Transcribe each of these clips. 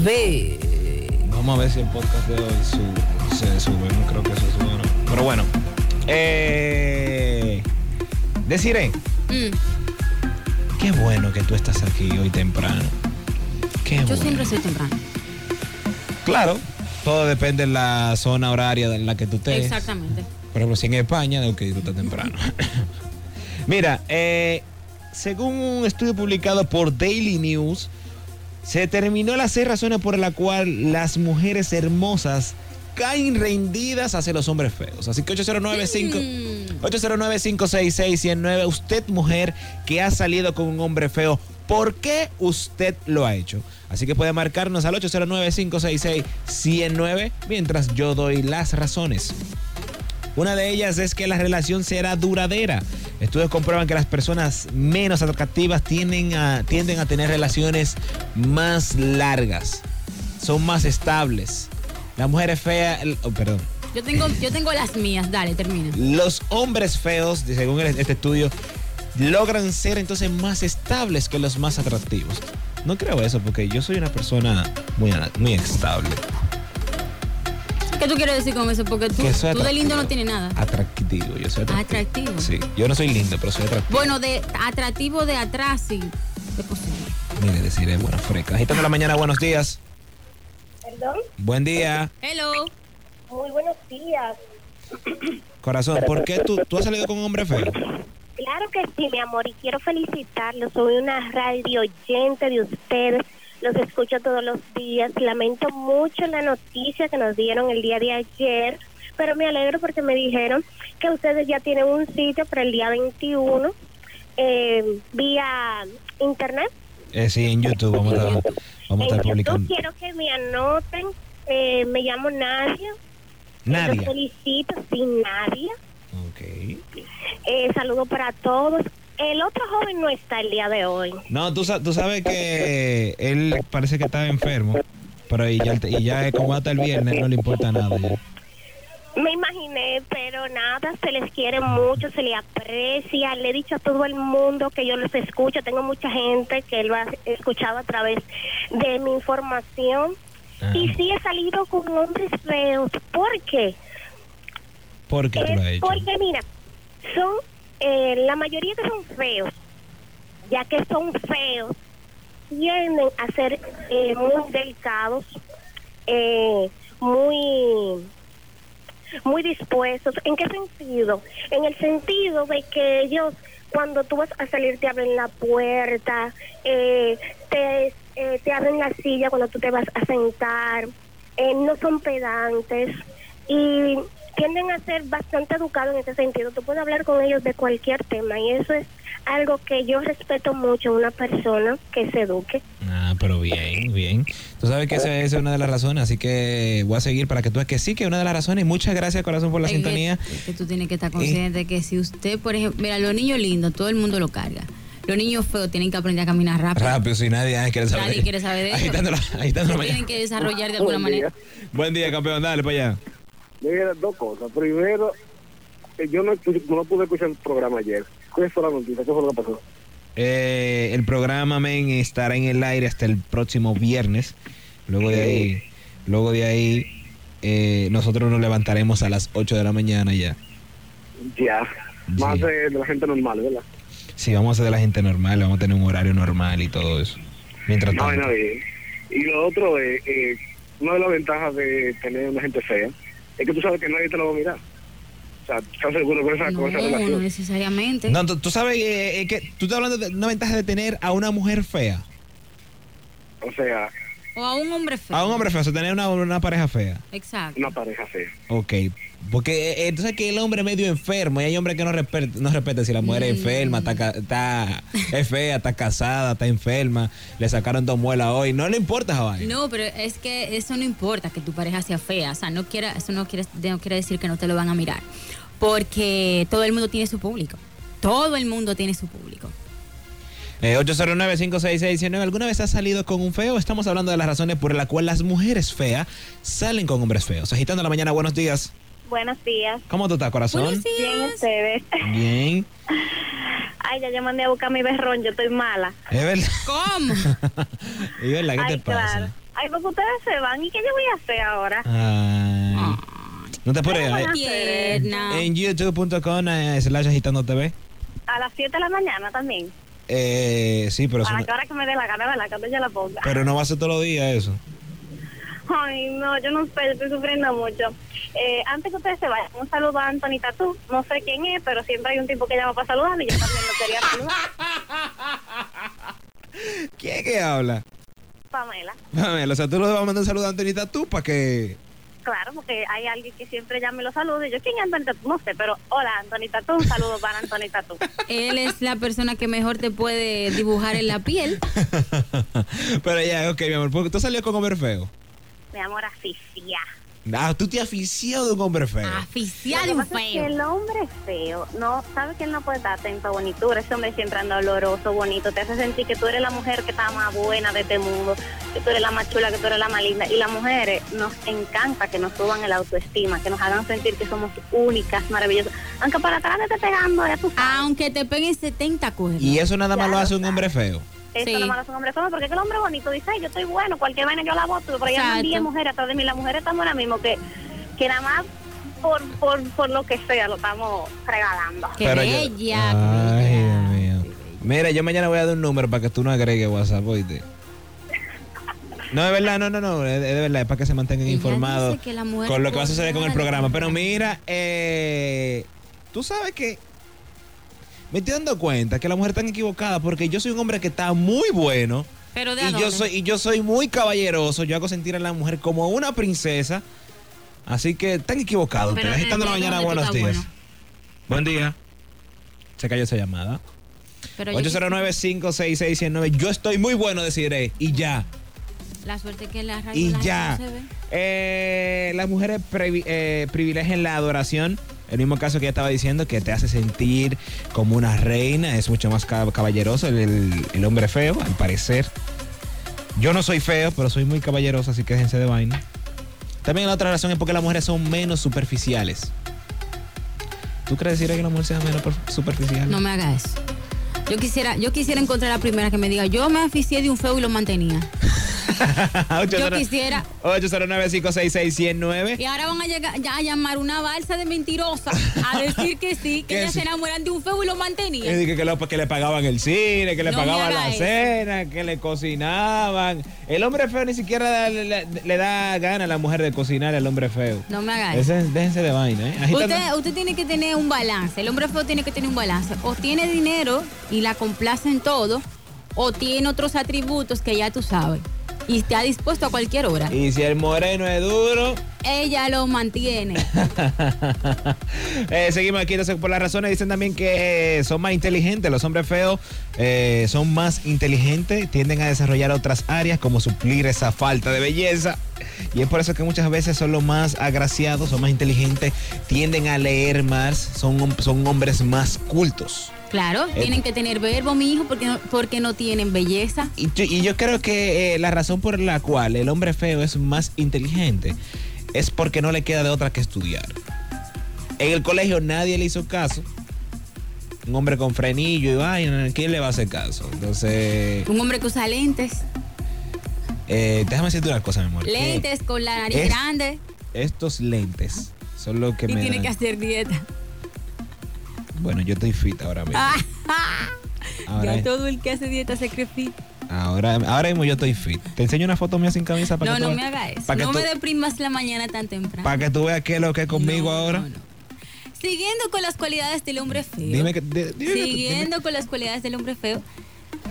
809-566-109. Vamos a ver si el podcast de hoy se sube. No creo que se suba, ¿no? Pero bueno. Eh, deciré, Mm, qué bueno que tú estás aquí hoy temprano. Qué yo bueno. siempre soy temprano. Claro, todo depende de la zona horaria en la que tú estés. Exactamente. Por ejemplo, si en España, de que tú estás temprano. Mira, eh, según un estudio publicado por Daily News, se determinó las seis razones por las cuales las mujeres hermosas caen rendidas hacia los hombres feos. Así que 8095 Mm. 809-566-109. Usted, mujer, que ha salido con un hombre feo, ¿por qué usted lo ha hecho? Así que puede marcarnos al 809-566-109 mientras yo doy las razones. Una de ellas es que la relación será duradera. Estudios comprueban que las personas menos atractivas tienden a, tienden a tener relaciones más largas, son más estables. La mujer es fea, oh, perdón, Yo tengo, yo tengo las mías. Dale, termina. los hombres feos, según este estudio, logran ser entonces más estables que los más atractivos. No creo eso porque yo soy una persona muy, muy estable. ¿Qué tú quieres decir con eso? Porque tú, tú de lindo no tienes nada. Atractivo, yo soy atractivo. Atractivo. Sí, yo no soy lindo, pero soy atractivo. Bueno, de atractivo de atrás sí. Es posible. Mire, deciré buena freca. Agitando la mañana, buenos días. Perdón, Buen día, Hello. muy buenos días. corazón. ¿Por qué tú, tú has salido con un hombre feo? Claro que sí, mi amor, y quiero felicitarlos. Soy una radio oyente de ustedes. Los escucho todos los días. Lamento mucho la noticia que nos dieron el día de ayer, pero me alegro porque me dijeron que ustedes ya tienen un sitio para el día 21 eh, vía internet. Eh, sí, en YouTube vamos a, vamos a estar publicando. quiero que me anoten. Eh, me llamo Nadia. Los Nadia. felicito, sin Nadia. Ok. Eh, saludo para todos. El otro joven no está el día de hoy. No, tú, tú sabes que él parece que estaba enfermo, pero y ya, y ya como hasta el viernes no le importa nada ya. Me imaginé, pero nada, se les quiere mucho, se les aprecia. Le he dicho a todo el mundo que yo los escucho. Tengo mucha gente que lo ha escuchado a través de mi información. Ajá. Y sí he salido con hombres feos. ¿Por qué? ¿Por qué tú lo has hecho? porque mira, son eh, la mayoría que son feos, ya que son feos, tienden a ser eh, muy delicados, eh, muy muy dispuestos. ¿En qué sentido? En el sentido de que ellos, cuando tú vas a salir, te abren la puerta, eh, te, eh, te abren la silla cuando tú te vas a sentar, eh, no son pedantes y tienden a ser bastante educados en ese sentido. Tú puedes hablar con ellos de cualquier tema y eso es algo que yo respeto mucho una persona que se eduque. Ah, pero bien, bien. Tú sabes que esa, esa es una de las razones, así que voy a seguir para que tú veas que sí, que es una de las razones. Y muchas gracias, corazón, por la Es que- sintonía. es que tú tienes que estar consciente de que si usted, por ejemplo, mira, los niños lindos, todo el mundo lo carga. Los niños feos tienen que aprender a caminar rápido. Rápido, si nadie quiere saber. Nadie quiere saber de eso. La Se mañana. tienen que desarrollar de alguna Buen manera. día. Buen día, campeón, dale para allá. Mira, dos cosas. Primero, eh, yo no, escuché- no pude escuchar el programa ayer. ¿Qué fue la noticia? ¿Qué fue lo que pasó? Eh, el programa, men, estará en el aire hasta el próximo viernes. Luego de ahí, luego de ahí, eh, nosotros nos levantaremos a las 8 de la mañana ya. Ya. Más Sí. de, de la gente normal, ¿verdad? Sí, vamos a ser de la gente normal, vamos a tener un horario normal y todo eso. Mientras No, tanto. no, y, y lo otro es, eh, una de las ventajas de tener una gente fea es que tú sabes que nadie te lo va a mirar. O sea, estás seguro con esa, No, con esa no relación. necesariamente. No, tú, tú sabes eh, eh, que tú estás hablando de una ventaja de tener a una mujer fea. O sea, O a un hombre feo. A un hombre feo, o sea, tener una, una pareja fea. Exacto. una pareja fea. Ok. Porque eh, entonces que el hombre es medio enfermo y hay hombres que no respetan, no respetan si la mujer es enferma, está, ca- está es fea, está casada, está enferma, le sacaron dos muelas hoy. No le importa vaina. No, pero es que eso no importa que tu pareja sea fea. O sea, no quiera, eso no quiere, no quiere decir que no te lo van a mirar. Porque todo el mundo tiene su público. Todo el mundo tiene su público. Eh, 809-566-19. ¿Alguna vez has salido con un feo? Estamos hablando de las razones por las cuales las mujeres feas salen con hombres feos. Agitando la mañana, buenos días. Buenos días. ¿Cómo tú estás, corazón? Buenos Bien, ustedes. Bien. Ay, ya yo mandé a buscar mi berrón, yo estoy mala. Es verdad. ¿Cómo? Es verdad, ¿qué Ay, te pasa? claro. Ay, porque ustedes se van. ¿Y qué yo voy a hacer ahora? Ay. No te apures. Eh. En youtube.com eh, slash agitando TV. A las 7 de la mañana también. Eh, sí, pero, eso A la no, que hora que me dé la gana, ¿verdad? Cuando yo la ponga. pero no va a ser todos los días eso. Ay, no, yo no sé, yo estoy sufriendo mucho. Eh, antes que ustedes se vayan, un saludo a Anthony Tatú. No sé quién es, pero siempre hay un tipo que llama para saludar y yo también lo quería saludar. ¿Quién que habla? Pamela. Pamela, o sea, tú le vas a mandar un saludo a Antonita tú para que. Claro, porque hay alguien que siempre llama y lo saluda. Y yo, ¿quién es Anthony Tatú? No sé, pero hola, Anthony Tatú. Un saludo para Anthony Tatú. Él es la persona que mejor te puede dibujar en la piel. pero ya, ok, mi amor. porque ¿Tú salió con hombre feo? Mi amor, asfixia. Ah, tú te has aficiado de un hombre feo. Aficiado Lo de un pasa es que feo. el hombre feo, no, sabe que él no puede estar atento a bonitura. Ese hombre siempre anda oloroso, bonito. Te hace sentir que tú eres la mujer que está más buena de este mundo, que tú eres la más chula, que tú eres la más linda. Y las mujeres nos encanta que nos suban el autoestima, que nos hagan sentir que somos únicas, maravillosas. Aunque para atrás te esté pegando, ya tú sabes. Aunque te peguen 70 cuernos. Y eso nada más lo hace un hombre feo. Eso Sí. no malo es un hombre feo, porque es que el hombre bonito dice, "Ay, yo estoy bueno, cualquier vaina yo la voto, pero ya no 10 mujeres atrás de mí. Las mujeres estamos ahora mismo que, que nada más por, por, por lo que sea lo estamos regalando. Qué Pero yo- bella. Ay, Dios mío. Mira, yo mañana voy a dar un número para que tú no agregues WhatsApp, oíste. No, es verdad, no, no, no, es de verdad, es para que se mantengan Ella informados con lo que va a suceder con el programa. Pero mira, eh, tú sabes que me estoy dando cuenta que las mujeres están equivocadas porque yo soy un hombre que está muy bueno Pero de y yo soy y yo soy muy caballeroso. Yo hago sentir a la mujer como una princesa. Así que están equivocados Pero ustedes. de- la mañana, buenos días. bueno. Buen día. Se cayó esa llamada. Pero yo 809-566-109. Yo estoy muy bueno, deciré. Y ya. La suerte que la radio Y la ya. no se ve. Eh, las mujeres eh, privilegian la adoración. El mismo caso que ya estaba diciendo, que te hace sentir como una reina. Es mucho más cab- caballeroso el, el- el hombre feo, al parecer. Yo no soy feo, pero soy muy caballeroso, así que déjense de vaina. También la otra razón es porque las mujeres son menos superficiales. ¿Tú crees decir que la mujer sea menos per- superficial? No me haga eso. Yo quisiera, yo quisiera encontrar la primera que me diga, yo me aficié de un feo y lo mantenía. Yo quisiera. 809-566-109. Y ahora van a llegar a llamar una balsa de mentirosa a decir que sí, que ellas sí. se enamoran de un feo y lo mantenían. que, lo- que le pagaban el cine, que le No pagaban la eso. cena, que le cocinaban. El hombre feo ni siquiera le, le- le da gana a la mujer de cocinar al hombre feo. No me haga eso. Ese- déjense de vaina, ¿eh? Usted tiene que tener un balance. El hombre feo tiene que tener un balance. O tiene dinero y la complace en todo, o tiene otros atributos que ya tú sabes. Y está dispuesto a cualquier hora. Y si el moreno es duro, Ella lo mantiene. Eh, seguimos aquí entonces por las razones. Dicen también que eh, son más inteligentes. Los hombres feos eh, son más inteligentes, tienden a desarrollar otras áreas como suplir esa falta de belleza. Y es por eso que muchas veces son los más agraciados, son más inteligentes, tienden a leer más, son, son hombres más cultos. Claro, Eh, tienen que tener verbo, mi hijo, porque no, porque no tienen belleza. Y yo, y yo creo que eh, la razón por la cual el hombre feo es más inteligente es porque no le queda de otra que estudiar. En el colegio nadie le hizo caso. Un hombre con frenillo y vaina, ¿quién le va a hacer caso? Entonces, Un hombre que usa lentes, eh, déjame decirte una cosa, mi amor. lentes con la nariz es- grande Estos lentes son lo que y me. tiene dan- que hacer dieta. Bueno, yo estoy fit ahora mismo. Ah, Ahora, ya todo el que hace dieta se cree fit. ahora, ahora mismo yo estoy fit. Te enseño una foto mía sin camisa para No, que no veas- me haga eso. No tú- me deprimas la mañana tan temprano. Para que tú veas qué es lo que es conmigo No, ahora. no, no. Siguiendo con las cualidades del hombre feo. Dime que. di- dime que- Siguiendo con las cualidades del hombre feo.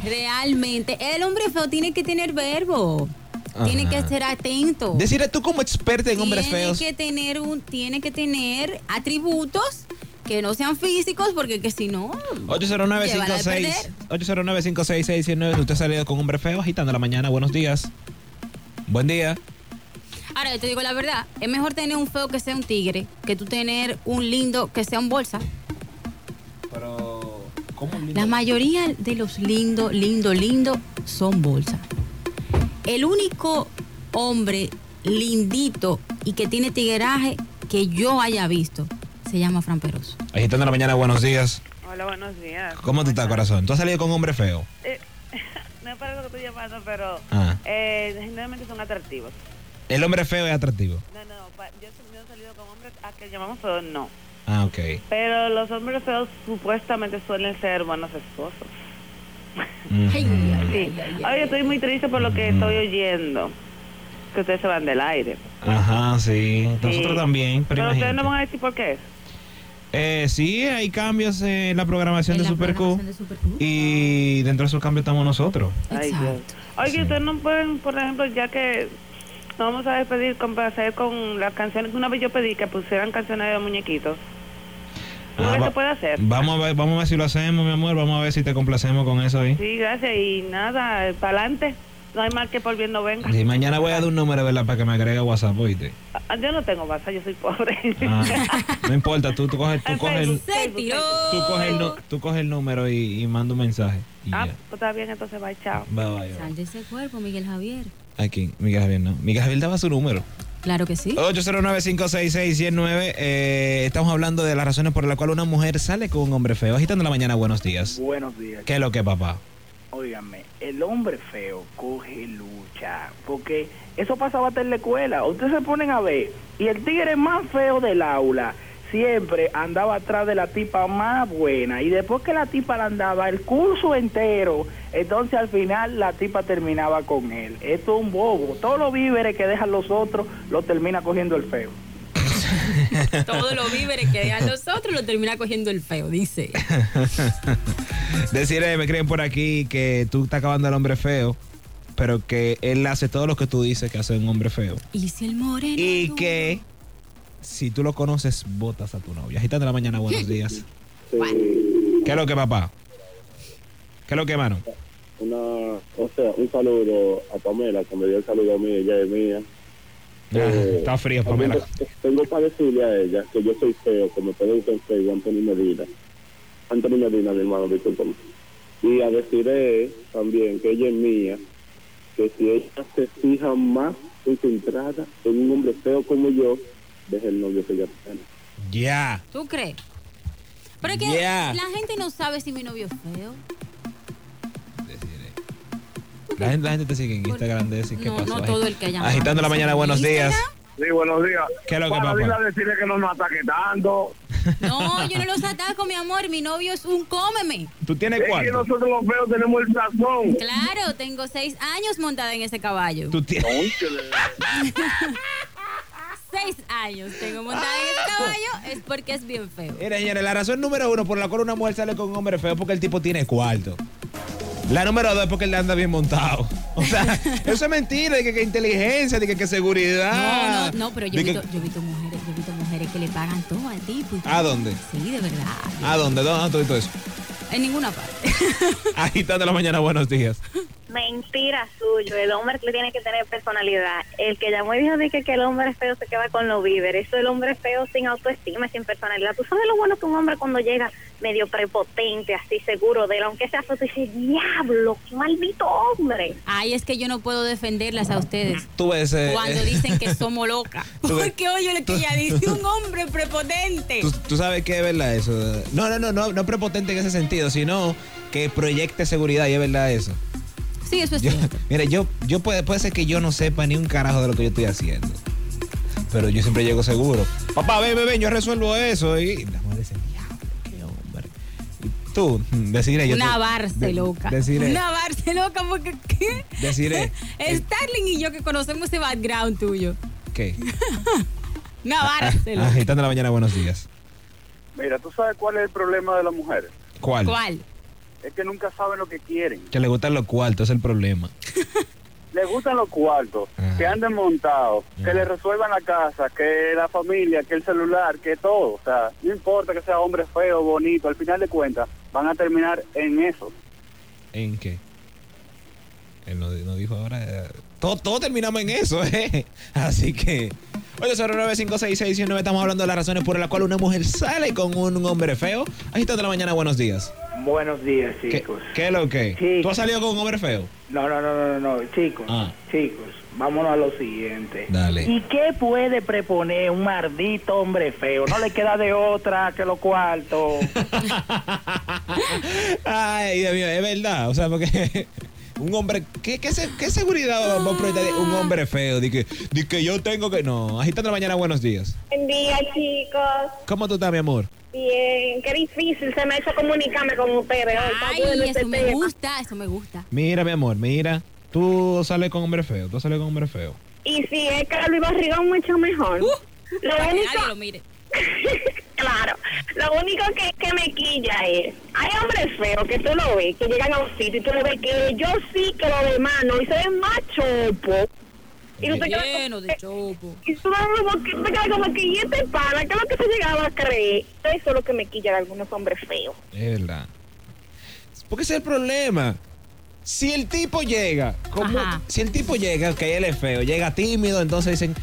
Realmente, el hombre feo tiene que tener verbo. Tiene que ser atento. Decirle tú como experta en hombres tiene feos. que tener un, tiene que tener atributos que no sean físicos, porque que si no. Llévala de 809-56. perder. 809-566-19. Usted ha salido con hombre feo agitando la mañana. Buenos días. Buen día. Ahora, yo te digo la verdad, es mejor tener un feo que sea un tigre que tú tener un lindo que sea un bolsa. Pero. ¿Cómo La mayoría de los lindos, lindo, lindo son bolsa. El único hombre lindito y que tiene tigueraje que yo haya visto se llama Fran Peroso. Agitando la mañana. Buenos días. Hola, buenos días. ¿Cómo tú estás, corazón? ¿Tú has salido con un hombre feo? Eh, no es para lo que estoy llamando, pero Ah. eh, generalmente son atractivos. El hombre feo es atractivo. No, no, pa- yo, yo he salido con hombres a que llamamos feos, no. Ah, ok. Pero los hombres feos supuestamente suelen ser buenos esposos. Ay, Sí. Oye, estoy muy triste por lo que estoy oyendo. Que ustedes se van del aire. Ajá, sí. Nosotros Sí. también, pero, Pero ustedes no van a decir por qué es. Eh, sí, hay cambios en la programación En de la Super Q. programación de Super Q. Y dentro de esos cambios estamos nosotros. Exacto. Oye, Sí. ustedes no pueden, por ejemplo, ya que nos vamos a despedir, complacer con las canciones que una vez yo pedí que pusieran canciones de muñequitos. ¿Tú Ah, va- puede hacer? Vamos a ver, vamos a ver si lo hacemos, mi amor. Vamos a ver si te complacemos con eso ahí. Sí, gracias. Y nada, para adelante. No hay mal que por bien no venga. Sí, mañana voy a dar un número, ¿verdad? Para que me agregue a WhatsApp, oíste. Ah, Yo no tengo WhatsApp, yo soy pobre. Ah, no importa, tú, tú coges, tú En coges, el, Se tiró. Tú coges el, nu- tú coges el número y, y manda un mensaje. Y Ah, ya. pues está bien, entonces bye, chao. Bye, bye, bye. Sal de ese cuerpo, Miguel Javier. Aquí, Miguel Javier, no. Miguel Javier daba su número. Claro que sí. 809-566-109. Eh, estamos hablando de las razones por las cuales una mujer sale con un hombre feo. Agitando la mañana, buenos días. Buenos días. ¿Qué es lo que, papá? Óigame, el hombre feo coge lucha, porque eso pasaba hasta en la escuela. Ustedes se ponen a ver, y el tigre más feo del aula siempre andaba atrás de la tipa más buena, y después que la tipa la andaba el curso entero, entonces al final la tipa terminaba con él. Esto es un bobo. Todos los víveres que dejan los otros, lo termina cogiendo el feo. Todos los víveres que dejan los otros lo termina cogiendo el feo, dice. Decirle, me creen por aquí que tú estás acabando al hombre feo, pero que él hace todo lo que tú dices que hace un hombre feo. Y si el moreno. Y duro? que si tú lo conoces, votas a tu novia. Agitando la mañana, buenos días. ¿Qué es lo que, papá? ¿Qué es lo que, mano? una, o sea, un saludo a Pamela, que me dio el saludo a mí, ella es mía. Eh, está frío, Pamela. te- Tengo para decirle a ella que yo soy feo, que me pueden usar feo, Anthony Medina. Anthony Medina, mi hermano, discúlpame. Y a decirle también que ella es mía, que si ella se fija más concentrada en un hombre feo como yo, deje el novio que ella tiene. Ya. ¿Tú crees? Pero es que Yeah. la gente no sabe si mi novio es feo. La gente, la gente te sigue en Instagram de decir qué No, pasó. no ahí. todo el que ha llamado. Agitando la mañana, buenos días. Sí, buenos días. ¿Qué es lo que, Para papá? dile a decirle que no nos ataque tanto. No, yo no los ataco, mi amor. Mi novio es un cómeme. ¿Tú tienes Es que nosotros los feos tenemos el sazón. Claro, tengo seis años montada en ese caballo. ¿Tú tienes? Seis años tengo montada en ese caballo es porque es bien feo. Mira, señores, la razón número uno por la cual una mujer sale con un hombre feo es porque el tipo tiene cuarto. La número dos es porque él anda bien montado. O sea, eso es mentira, de que, que inteligencia, de que, que seguridad. No, no, no, pero yo he, visto, visto mujeres, yo he visto mujeres que le pagan todo al tipo. y ¿A dónde? Sí, de verdad. ¿A dónde? ¿Dónde todo, todo eso? En ninguna parte. Agitando la mañana, buenos días. Mentira suyo, el hombre que tiene que tener personalidad. El que llamó y dijo de que, que el hombre feo se queda con los víveres. Eso el hombre feo sin autoestima, sin personalidad. Tú sabes lo bueno que un hombre cuando llega medio prepotente, así seguro de él, aunque sea feo, tú dices, diablo, qué maldito hombre. Ay, es que yo no puedo defenderlas a ustedes. Tú ves. eh, Cuando eh, dicen que somos locas. Porque oye lo que ella dice, un hombre prepotente. ¿Tú, tú sabes qué es verdad eso. No, no, no, no, no prepotente en ese sentido, sino que proyecte seguridad y es verdad eso. Sí, eso es Yo, cierto. mira, yo, yo puede, puede ser que yo no sepa ni un carajo de lo que yo estoy haciendo. Pero yo siempre llego seguro. Papá, ven, ven, ven, yo resuelvo eso. Y la mujer dice, diablo, qué hombre. Y tú, decirle yo. Una barce de- loca. Decirle, Una barce loca porque ¿qué? decirle, Starling y yo que conocemos ese background tuyo. ¿qué? Una barce loca. Agitando la mañana, buenos días. Mira, ¿tú sabes cuál es el problema de las mujeres? ¿Cuál? ¿Cuál? Es que nunca saben lo que quieren. Que le gustan los cuartos, es el problema. Les gustan los cuartos, Ajá. que anden montados, que le resuelvan la casa, que la familia, que el celular, que todo. O sea, no importa que sea hombre feo, bonito, al final de cuentas van a terminar en eso. ¿En qué? Él nos, dijo ahora. eh, todo, todo terminamos en eso, ¿eh? Así que. 809-566-19, estamos hablando de las razones por las cuales una mujer sale con un hombre feo. Agitando la mañana, buenos días. Buenos días, ¿Qué, chicos. qué es lo que? Sí. ¿Tú has salido con un hombre feo? No, no, no, no, no, no, chicos. Ah. Chicos, vámonos a lo siguiente. Dale. ¿Y qué puede preponer un maldito hombre feo? No le queda de otra que lo cuarto. Ay, Dios mío, es verdad. O sea, porque un hombre, ¿qué, qué, qué seguridad va a proyectar de un hombre feo? De que, de que yo tengo que. No, agitando la mañana, buenos días. Buen día, chicos. ¿Cómo tú estás, mi amor? Bien, qué difícil se me hizo comunicarme con ustedes. hoy. Está Ay, bueno este eso me tema. gusta, eso me gusta. Mira, mi amor, mira. Tú sales con hombre feo, tú sales con hombre feo. Y si es Carlos Barrigón, mucho mejor. lo Para que único, nadie lo mire. claro, lo único que, que me quilla es, hay hombres feos que tú lo ves, que llegan a un sitio y tú lo ves que yo sí que lo demás no, y se ven más chopo. Y tú te Lleno de chopo. y tú como que, te quedas como que, ¿y este pana? ¿Qué es lo que se llegaba a creer? Eso es lo que me quilla de algunos hombres feos. Es verdad. Porque ese es el problema. Si el tipo llega, como, Ajá. si el tipo llega, que él es feo, llega tímido, entonces dicen,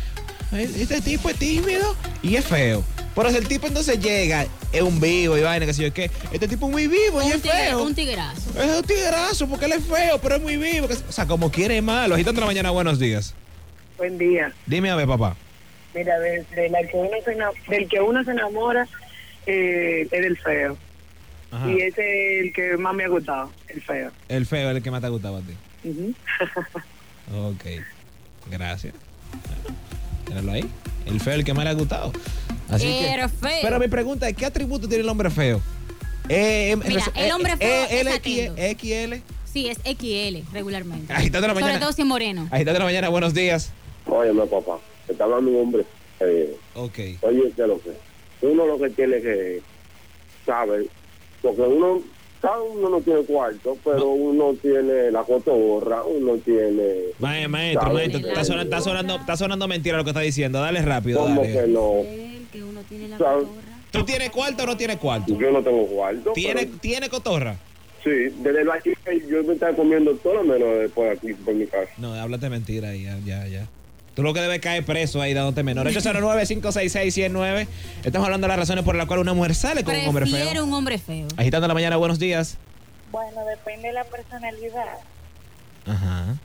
"Ay, este tipo es tímido y es feo. Pero si el tipo entonces llega, es un vivo y vaina, que sé yo qué, este tipo es muy vivo y Un, es tigre- feo. un tigrazo. Es un tiguerazo porque él es feo, pero es muy vivo. que- o sea, como quiere es malo. Agitando la mañana, buenos días. Buen día. Dime a ver, papá. Mira, de, de la que uno se ena- del que uno se enamora eh, es del feo. Ajá. Y ese es el que más me ha gustado, el feo. El feo es el que más te ha gustado a ti. Ujú. Ok. Gracias. Míralo ahí. El feo es el que más le ha gustado. Así que- Pero feo. Pero mi pregunta es, ¿qué atributo tiene el hombre feo? Eh, eh, Mira, el hombre eh, feo eh, es. XL. Sí, es XL regularmente. Agitando la Sobre mañana. todo si es moreno. Agitando la mañana, buenos días. Óyeme, papá, te está hablando un hombre. Eh, Ok. oye, ¿qué es lo que? Uno lo que tiene que saber, porque uno, uno no tiene cuarto, pero uno tiene la cotorra, uno tiene... Ma- Maestro, ¿sabe? maestro, está sonando, está, sonando, está sonando mentira lo que está diciendo. Dale rápido, ¿Cómo que dale. no? El que uno tiene la ¿Sabe? cotorra. ¿Tú tienes cuarto o no tienes cuarto? Yo no tengo cuarto. ¿Tiene, pero- ¿Tiene cotorra? sí, desde el aquí yo me estaba comiendo todo lo menos después aquí por mi casa. No, háblate mentira ahí, ya, ya, ya. Tú lo que debes caer preso ahí dándote menor. 809-566-109. Estamos hablando de las razones por las cuales una mujer sale con un hombre Prefiero feo. un hombre feo. Agitando la mañana, buenos días. Bueno, depende de la personalidad. Ajá.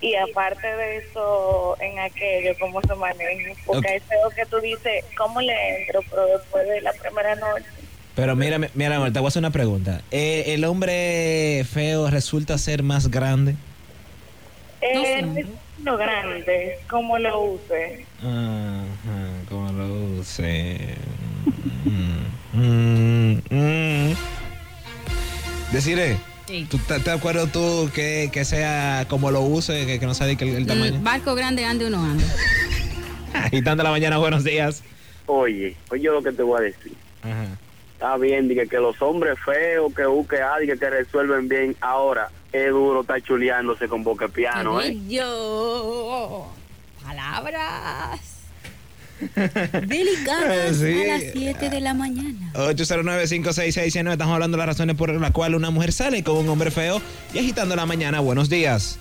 Y aparte de eso, en aquello, cómo se maneja. Porque Ok. hay feo que tú dices, ¿cómo le entro? Pero después de la primera noche. Pero mira, mira, amor, te voy a hacer una pregunta. Eh, ¿El hombre feo resulta ser más grande? No Eh, siempre. es lo grande, cómo lo use. Ajá, como lo use. Mm, mm, mm. Deciré, Sí. ¿tú estás de acuerdo tú que, que sea como lo use, que, que no sea de que el, el El tamaño? barco grande ande uno anda. Agitando la mañana, buenos días. Oye, oye lo que te voy a decir. Ajá. Está bien, dije que los hombres feos, que U, que A, dije que resuelven bien. Ahora, es duro estar chuleándose con boca piano, ¿eh? Yo. Palabras. Delicadas Sí. a las 7 de la mañana. 809-566-109. Estamos hablando de las razones por las cuales una mujer sale con un hombre feo y agitando la mañana. Buenos días.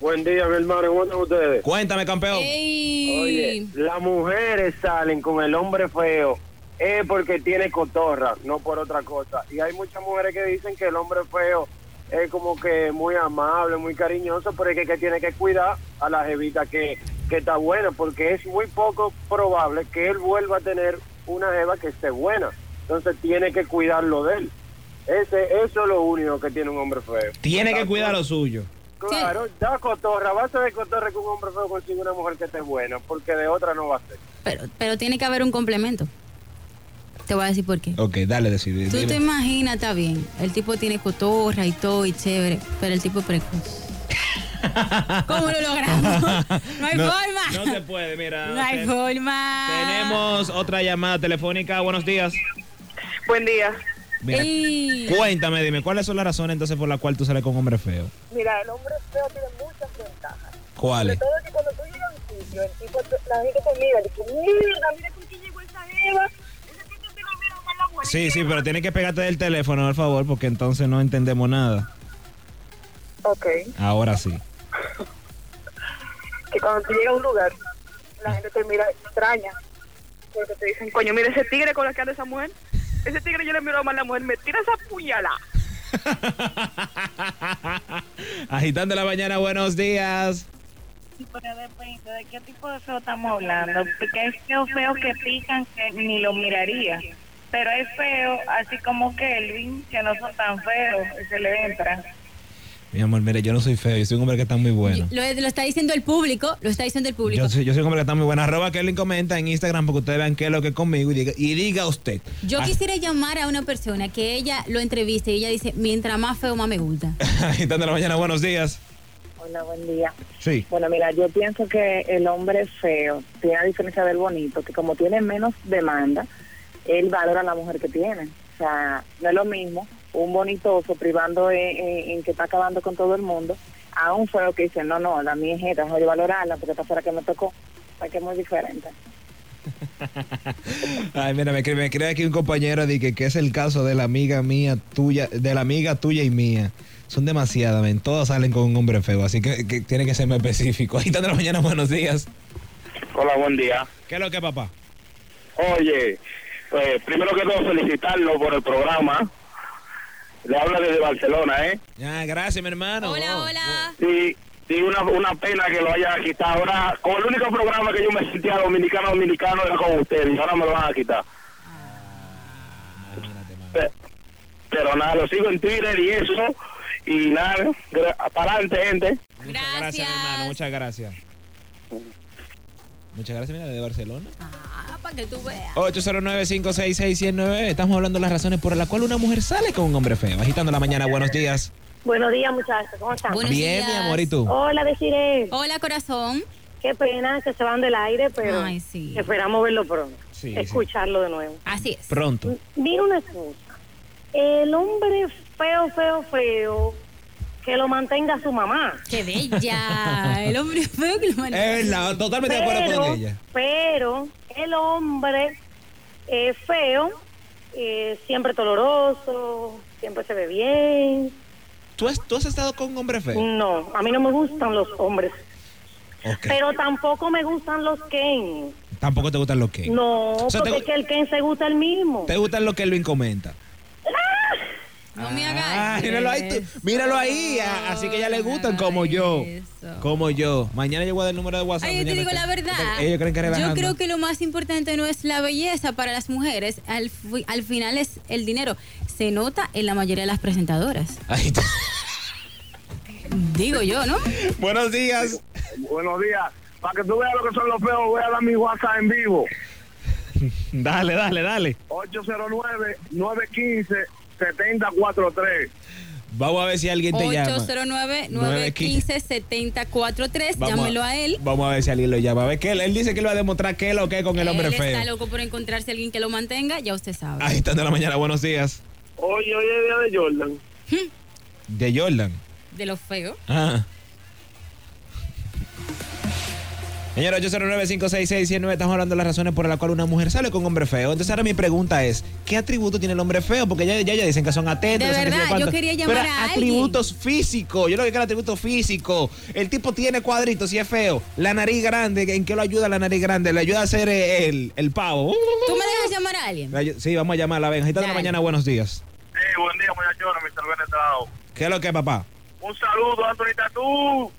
Buen día, mi hermano. ¿Cómo están ustedes? Cuéntame, campeón. Ey. Oye, las mujeres salen con el hombre feo es porque tiene cotorra, no por otra cosa. Y hay muchas mujeres que dicen que el hombre feo es como que muy amable, muy cariñoso, pero es que, que tiene que cuidar a la jevita que, que está buena, porque es muy poco probable que él vuelva a tener una jeva que esté buena. Entonces tiene que cuidarlo de él. Ese, eso es lo único que tiene un hombre feo. Tiene que cuidar lo suyo. Claro, da cotorra, vas a ver cotorra que un hombre feo consigue una mujer que esté buena, porque de otra no va a ser. Pero, pero tiene que haber un complemento. Te voy a decir por qué. Ok, dale, decide. Tú te imaginas, está bien. El tipo tiene cotorra y todo y chévere, pero el tipo es precoz. ¿Cómo lo logramos? No hay forma. No se puede, mira. No hay forma. Tenemos otra llamada telefónica. Buenos días. Buen día. Mira, Ey. cuéntame, dime, ¿cuáles son las razones entonces por las cuales tú sales con un hombre feo? Mira, el hombre feo tiene muchas ventajas. ¿Cuáles? Sobre todo que cuando tú llegas a un sitio, el tipo, la gente te mira, dice, mira, mira con quién llegó esa jeva. Sí, sí, pero tienes que pegarte del teléfono, por favor, porque entonces no entendemos nada. Ok. Ahora sí. Que cuando tú llegas a un lugar, la gente te mira extraña. Porque te dicen, Coño, mira ese tigre con la que anda esa mujer. Ese tigre yo le miro a la mujer, me tira esa puñalada. Agitando la mañana, buenos días. Pero depende de qué tipo de feo estamos hablando. Porque hay feos feos que pican que ni lo miraría. Pero hay feos, así como Kelvin, que no son tan feos y se le entran. Mi amor, mire, yo no soy feo, yo soy un hombre que está muy bueno. Lo, lo está diciendo el público, lo está diciendo el público. Yo soy, yo soy un hombre que está muy bueno. Arroba Kelvin comenta en Instagram porque ustedes vean qué es lo que es conmigo y diga, y diga usted. Yo Ah, quisiera llamar a una persona que ella lo entreviste y ella dice, mientras más feo, más me gusta. Agitando la mañana, buenos días. Hola, buen día. Sí. Bueno, mira, yo pienso que el hombre feo tiene a diferencia del bonito, que como tiene menos demanda, él valora a la mujer que tiene. O sea, no es lo mismo un bonitoso privando en, en- en que está acabando con todo el mundo a un feo que dice, no, no, la mía es esta, voy a valorarla porque la que me tocó. O sea, que es muy diferente. Ay, mira, me escribe, me escribe aquí un compañero de que, que es el caso de la amiga mía, tuya, de la amiga tuya y mía. Son demasiadas, ven. Todas salen con un hombre feo, así que, que tiene que ser más específico. Agitando la mañana, buenos días. Hola, buen día. ¿Qué es lo que, papá? Oye, eh, primero que todo felicitarlo por el programa. Le habla desde Barcelona, ¿eh? Ya, gracias, mi hermano. Hola, Oh, hola. Sí, sí una, una pena que lo haya quitado. Ahora, con el único programa que yo me sentía dominicano, dominicano era con ustedes. y Ahora me lo van a quitar. Pe- Pero nada, lo sigo en Twitter y eso. Y nada, para adelante, gente. Muchas gracias, mi hermano. Muchas gracias. Muchas gracias, mira, de Barcelona. Ah, para que tú veas. 809-566-109. Estamos hablando de las razones por las cuales una mujer sale con un hombre feo. Agitando la mañana, buenos días. Buenos días, muchachos. ¿Cómo están? Buenos Bien, días. mi amor, ¿y tú? Hola, deciré. Hola, corazón. Qué pena que se van del aire, pero Ay, sí. esperamos verlo pronto. Sí, sí. escucharlo de nuevo. Así es. Pronto. Mira una cosa. El hombre feo, feo, feo, que lo mantenga su mamá. Qué bella. El hombre feo que lo manda. Es verdad, totalmente de acuerdo Pero, con ella. pero el hombre eh, feo, eh, siempre doloroso, siempre se ve bien. ¿Tú has, tú has estado con un hombre feo? No, a mí no me gustan los hombres. Pero tampoco me gustan los Ken. Tampoco te gustan los que. No, O sea, te porque gu- es que el Ken se gusta el mismo. ¿Te gustan los que Elvin comenta? No me Ah, hagas. míralo ahí, tú- míralo ahí. a- Así que ya le gustan como yo. Eso. Como yo. Mañana yo voy a dar el número de WhatsApp. Ay, yo te mañana digo la verdad. Ellos creen que Yo creo que lo más importante no es la belleza para las mujeres. Al, fi- al final es el dinero. Se nota en la mayoría de las presentadoras. Ahí está. Digo yo, ¿no? Buenos días. Buenos días. Para que tú veas lo que son los feos, voy a dar mi WhatsApp en vivo. Dale, dale, dale. 809-915-7043. Vamos a ver si alguien te llama. 809-915-7043. Vamos a- Llámelo a él. Vamos a ver si alguien lo llama. A ver, que él, él dice que él va a demostrar qué es lo que es con el hombre él feo. está loco por encontrarse alguien que lo mantenga, ya usted sabe. Ahí está de la mañana, buenos días. Oye, hoy es día de Jordan. De Jordan. De lo feo. Ah. Señor 809-566-109, estamos hablando de las razones por las cuales una mujer sale con un hombre feo. Entonces ahora mi pregunta es, ¿qué atributo tiene el hombre feo? Porque ya, ya, ya dicen que son atentos. De verdad, yo quería llamar Pero a alguien. atributos físicos. Yo lo que quiero es atributos físicos. El tipo tiene cuadritos y es feo. La nariz grande, ¿en qué lo ayuda la nariz grande? Le ayuda a hacer el, el pavo. ¿Tú me dejas llamar a alguien? Sí, vamos a llamarla. Ven, agita de la mañana, buenos días. Eh, buen día, muchachones, Mr. Benetrao. ¿Qué es lo que es, papá? Un saludo, Anthony Tatú.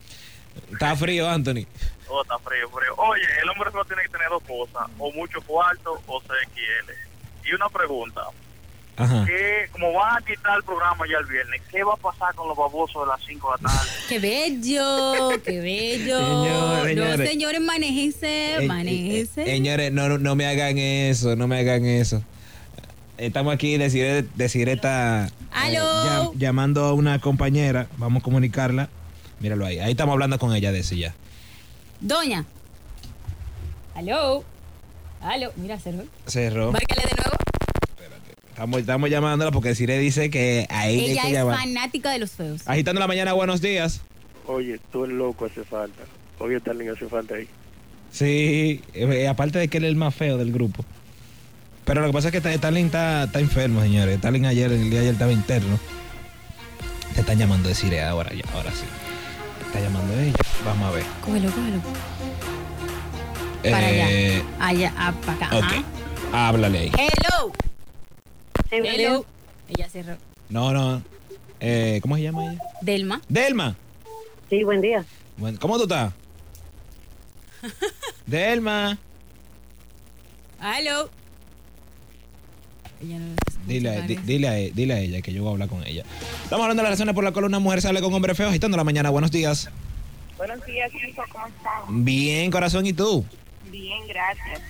Está frío, Anthony. Oh, está frío, frío. Oye, el hombre solo tiene que tener dos cosas, o mucho cuarto o CXL. Y una pregunta, Ajá. que como van a quitar el programa ya el viernes, ¿qué va a pasar con los babosos de las 5 de la tarde? ¡Qué bello! ¡Qué bello! Señor, No, señores. señores, manéjense, Eh, manéjense. eh, eh, Señores, no, no, no me hagan eso, no me hagan eso. Estamos aquí, decir, decir esta Aló. llamando a una compañera, vamos a comunicarla. Míralo ahí, ahí estamos hablando con ella de eso ya. Doña. Aló. Aló. Mira, cerró. Cerró. Márcale de nuevo. Estamos, estamos llamándola porque Desiree dice que a ella, hay que es llamar. fanática de los feos. Agitando la mañana, buenos días. Oye, tú el loco hace falta. Oye, Starling hace falta ahí. Sí, eh, aparte de que él es el más feo del grupo. Pero lo que pasa es que Sta- Stalin está, está enfermo, señores. Stalin ayer, el día de ayer estaba interno. Te están llamando Desiree ahora, ya, ahora sí. Está llamando ella. Vamos a ver. Cógelo, cógelo. Para Eh, allá. Allá, ah, para acá. Háblale ahí. Hello. Sí, Hello. Ella cerró. No, no. Eh, ¿Cómo se llama ella? Delma. Delma. Sí, buen día. Bueno, ¿Cómo tú estás? Delma. Aló. Ella no Dile, a- di- dile, a, e- dile a ella que yo voy a hablar con ella. Estamos hablando de las razones por las cuales una mujer sale con hombre feo agitando la mañana. Buenos días. Buenos días, ¿cómo están? Bien, corazón, ¿y tú? Bien, gracias.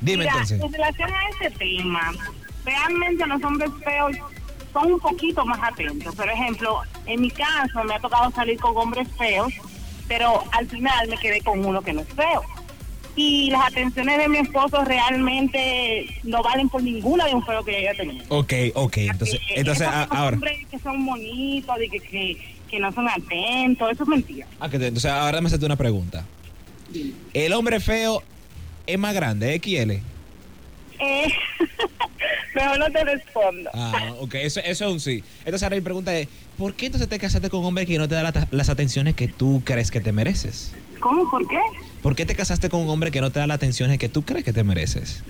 Dime Mira, entonces. En relación a este tema, realmente los hombres feos son un poquito más atentos. Por ejemplo, en mi caso me ha tocado salir con hombres feos, pero al final me quedé con uno que no es feo. Y las atenciones de mi esposo realmente no valen por ninguna de un feo que haya tenido. Ok, ok. Entonces, Eh, entonces a- ahora. hombres que son bonitos, de que, que, que no son atentos, eso es mentira. Ah, que te- entonces ahora me hacerte una pregunta. ¿El hombre feo es más grande, XL? Eh, mejor no te respondo. Ah, ok, eso, eso es un sí. Entonces ahora mi pregunta es, ¿por qué entonces te casaste con un hombre que no te da la- las atenciones que tú crees que te mereces? ¿Cómo? ¿Por qué? ¿Por qué te casaste con un hombre que no te da las atenciones que tú crees que te mereces?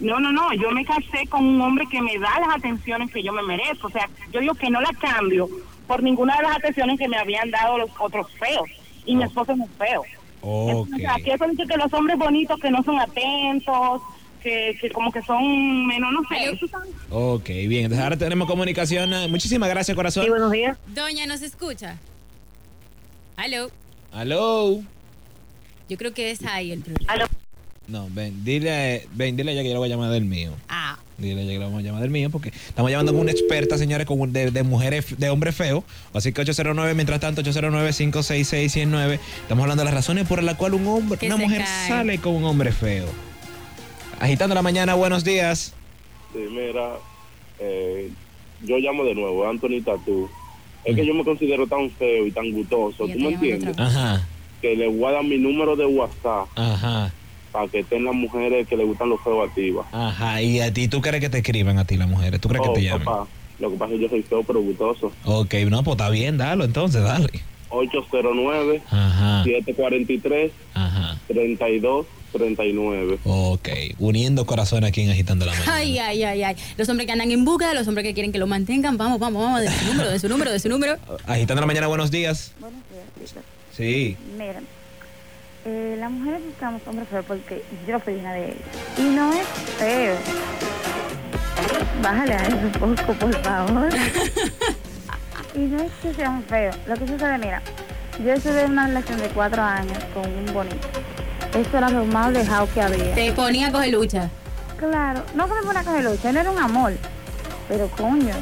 No, no, no, yo me casé con un hombre que me da las atenciones que yo me merezco. O sea, yo digo que no la cambio por ninguna de las atenciones que me habían dado los otros feos. Y mi esposo no es feo. Ok. Entonces, aquí eso dice que los hombres bonitos que no son atentos, que, que como que son menos, no sé. Ok, bien. Entonces ahora tenemos comunicación. Muchísimas gracias, corazón. buenos días. Doña, ¿nos escucha? Aló. Aló. Yo creo que es ahí el problema. No, ven, dile, ven, dile a ella que yo le voy a llamar del mío. Ah. Dile a ella que le vamos a llamar del mío porque estamos llamando con una experta, señores, con, un- de, de mujeres, de hombres feos. Así que 809, mientras tanto, 809-566-109. Estamos hablando de las razones por las cuales un hombre, Que una mujer cae. sale con un hombre feo. Agitando la mañana, buenos días. Sí, mira, eh, yo llamo de nuevo, Anthony Tatú. Es que yo me considero tan feo y tan gustoso, ¿tú me entiendes? Ajá, Que le voy a dar mi número de WhatsApp ajá, para que estén las mujeres que le gustan los feos activas. ajá. ¿Y a ti, tú crees que te escriban a ti las mujeres? ¿Tú crees Oh, que te llamen? papá, lo que pasa es que yo soy feo pero gustoso. Ok, no, pues está bien, dalo entonces, dale. 809 Ajá, 743 ajá. 32 39. Ok, uniendo corazones aquí en Agitando la Mañana. Ay, ay, ay, ay. Los hombres que andan en busca, los hombres que quieren que lo mantengan. Vamos, vamos, vamos, de su número, de su número, de su número. Agitando la Mañana, buenos días. Buenos días. Sí. Miren, eh, las mujeres buscamos hombres feos porque yo soy una de ellas. Y no es feo. Bájale a eso un poco, por favor. y no es que sean feos. Lo que sucede, mira, yo estuve en una relación de cuatro años con un bonito. Eso era lo más dejado que había. Te ponía a coger lucha. Claro, no que me ponía a coger lucha, no era un amor. Pero coño,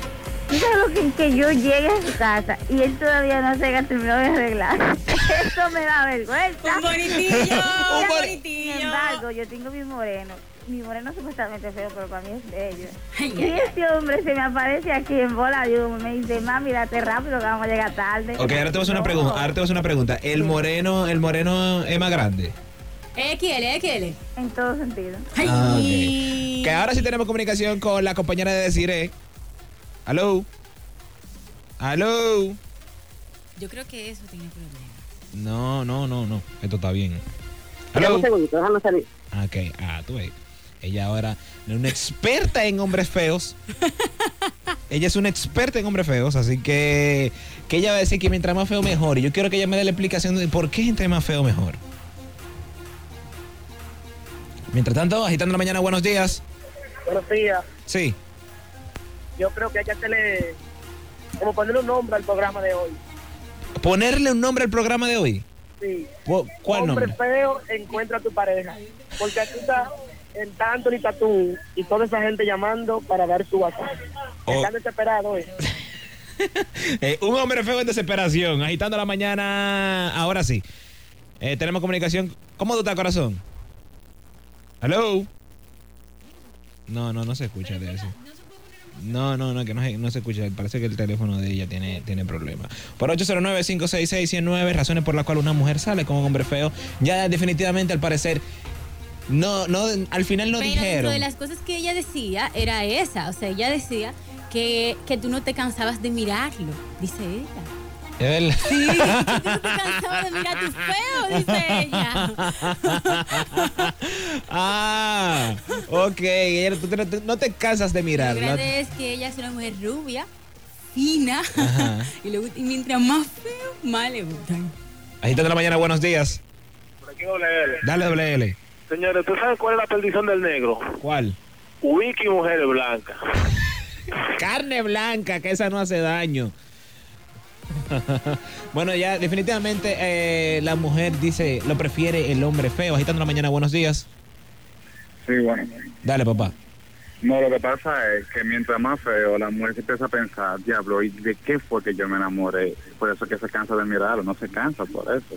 ¿tú sabes lo que, que yo llegue a su casa y él todavía no se haya terminado de arreglar? Eso me da vergüenza. Un bonitillo, un Sin bonitillo. embargo, yo tengo mi moreno. Mi moreno es supuestamente feo, pero para mí es bello. Y este hombre se me aparece aquí en bola y me dice, mami, date rápido que vamos a llegar tarde. Ok, ahora te voy a hacer una pregunta. Ahora te voy a hacer una pregunta. ¿El moreno, el moreno es más grande? XL, XL. En todo sentido. Ah. Que ahora sí tenemos comunicación con la compañera de Desiree. Aló. Aló. Yo creo que eso tiene problemas. No, no, no, no. Esto está bien. Aló. un segundito, déjame salir. Ok, ah, tú ves. Ella ahora es una experta en hombres feos. Ella es una experta en hombres feos, así que, que ella va a decir que mientras más feo mejor. Y yo quiero que ella me dé la explicación de por qué entre más feo mejor. Mientras tanto, agitando la mañana, buenos días. Buenos días. Sí. Yo creo que hay que hacerle, como ponerle un nombre al programa de hoy. Ponerle un nombre al programa de hoy. Sí. ¿Cu- ¿Cuál Hombre nombre? feo, encuentra a tu pareja. Porque aquí está el tanto ni tatú y toda esa gente llamando para dar su WhatsApp. Oh. Están desesperados hoy. Eh, un hombre feo en desesperación, agitando la mañana. Ahora sí. Eh, tenemos comunicación. ¿Cómo tú estás, corazón? ¿Aló? No, no, no se escucha de eso. No, no, no, que no se, no se escucha. Parece que el teléfono de ella tiene, tiene problemas. Por 809-566-109, razones por las cuales una mujer sale con un hombre feo. Ya definitivamente, al parecer, no, no, al final no Pero dijeron. de las cosas que ella decía era esa. O sea, ella decía que, que tú no te cansabas de mirarlo, dice ella. Es verdad. Sí, no te cansabas de mirar tu feo, dice ella. ah, ok. Ella- tú te- no te cansas de Lo mirarla. grande es que ella es una mujer rubia, fina. Y, le gusta- y mientras más feo, más le gustan. Agitando la mañana, buenos días. Por aquí doble L. Dale, doble L. Señores, ¿tú sabes cuál es la perdición del negro? ¿Cuál? Wiki Mujeres Blancas. Carne blanca, que esa no hace daño. bueno, ya definitivamente eh, la mujer dice, lo prefiere el hombre feo. Agitando la mañana, buenos días. Sí, bueno. Dale, papá. No, lo que pasa es que mientras más feo, la mujer se empieza a pensar, diablo, ¿y de qué fue que yo me enamoré? Por eso que se cansa de mirarlo, no se cansa por eso.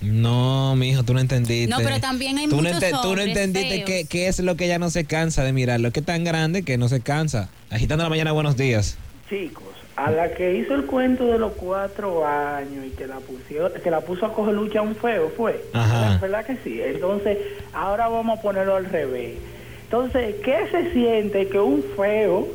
No, mijo, tú no entendiste. No, pero también hay tú no muchos ente- Tú no entendiste qué, qué es lo que ella no se cansa de mirarlo. Es tan grande que no se cansa. Agitando la mañana, buenos días. Chicos, a la que hizo el cuento de los cuatro años y que la pusieron, que la puso a coger lucha un feo, fue. Ajá. ¿Verdad que sí? Entonces, ahora vamos a ponerlo al revés. Entonces, ¿qué se siente que un feo,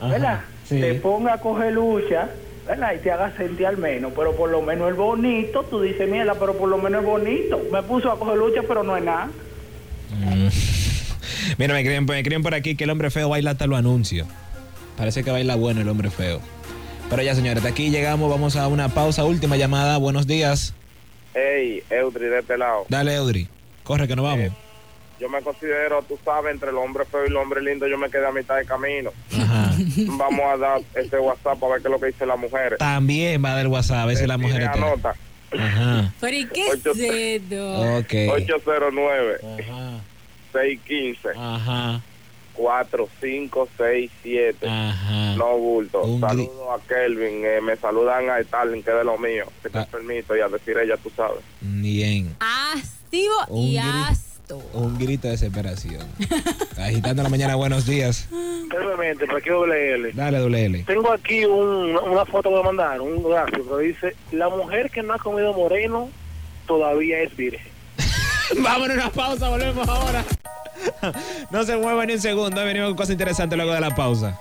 ¿verdad? sí. Te ponga a coger lucha, ¿verdad? Y te haga sentir al menos, pero por lo menos es bonito, tú dices, mierda, pero por lo menos es bonito. Me puso a coger lucha, pero no es nada. Mm. Mira, me escriben, me escriben por aquí que el hombre feo baila hasta lo anuncio. Parece que baila bueno el hombre feo. Pero ya, señores, de aquí llegamos. Vamos a una pausa. Última llamada. Buenos días. Hey, Eudri, de este lado. Dale, Eudri. Corre, que nos vamos. Yo me considero, tú sabes, entre el hombre feo y el hombre lindo, yo me quedé a mitad de camino. Vamos a dar ese WhatsApp para ver qué es lo que dicen las mujeres. También va del WhatsApp. A ver si la mujer Tiene está. anota. Ajá. ¿Pero y qué eso? Ok. 809 615 Ajá. 4567 Ajá. No bulto. Un Saludos a Kelvin. eh, me saludan a Stalin, que es de lo mío. Que te permito y a decir ella, tú sabes. Bien. Activo Un y asto. Un grito de desesperación. Agitando la mañana. Buenos días. Brevemente, por aquí doble L. Dale, doble L. Tengo aquí un- una foto que me mandaron, un gráfico que dice, la mujer que no ha comido moreno todavía es virgen. Vámonos a una pausa. Volvemos ahora. no se mueva ni un segundo. Venimos con cosas interesantes luego de la pausa.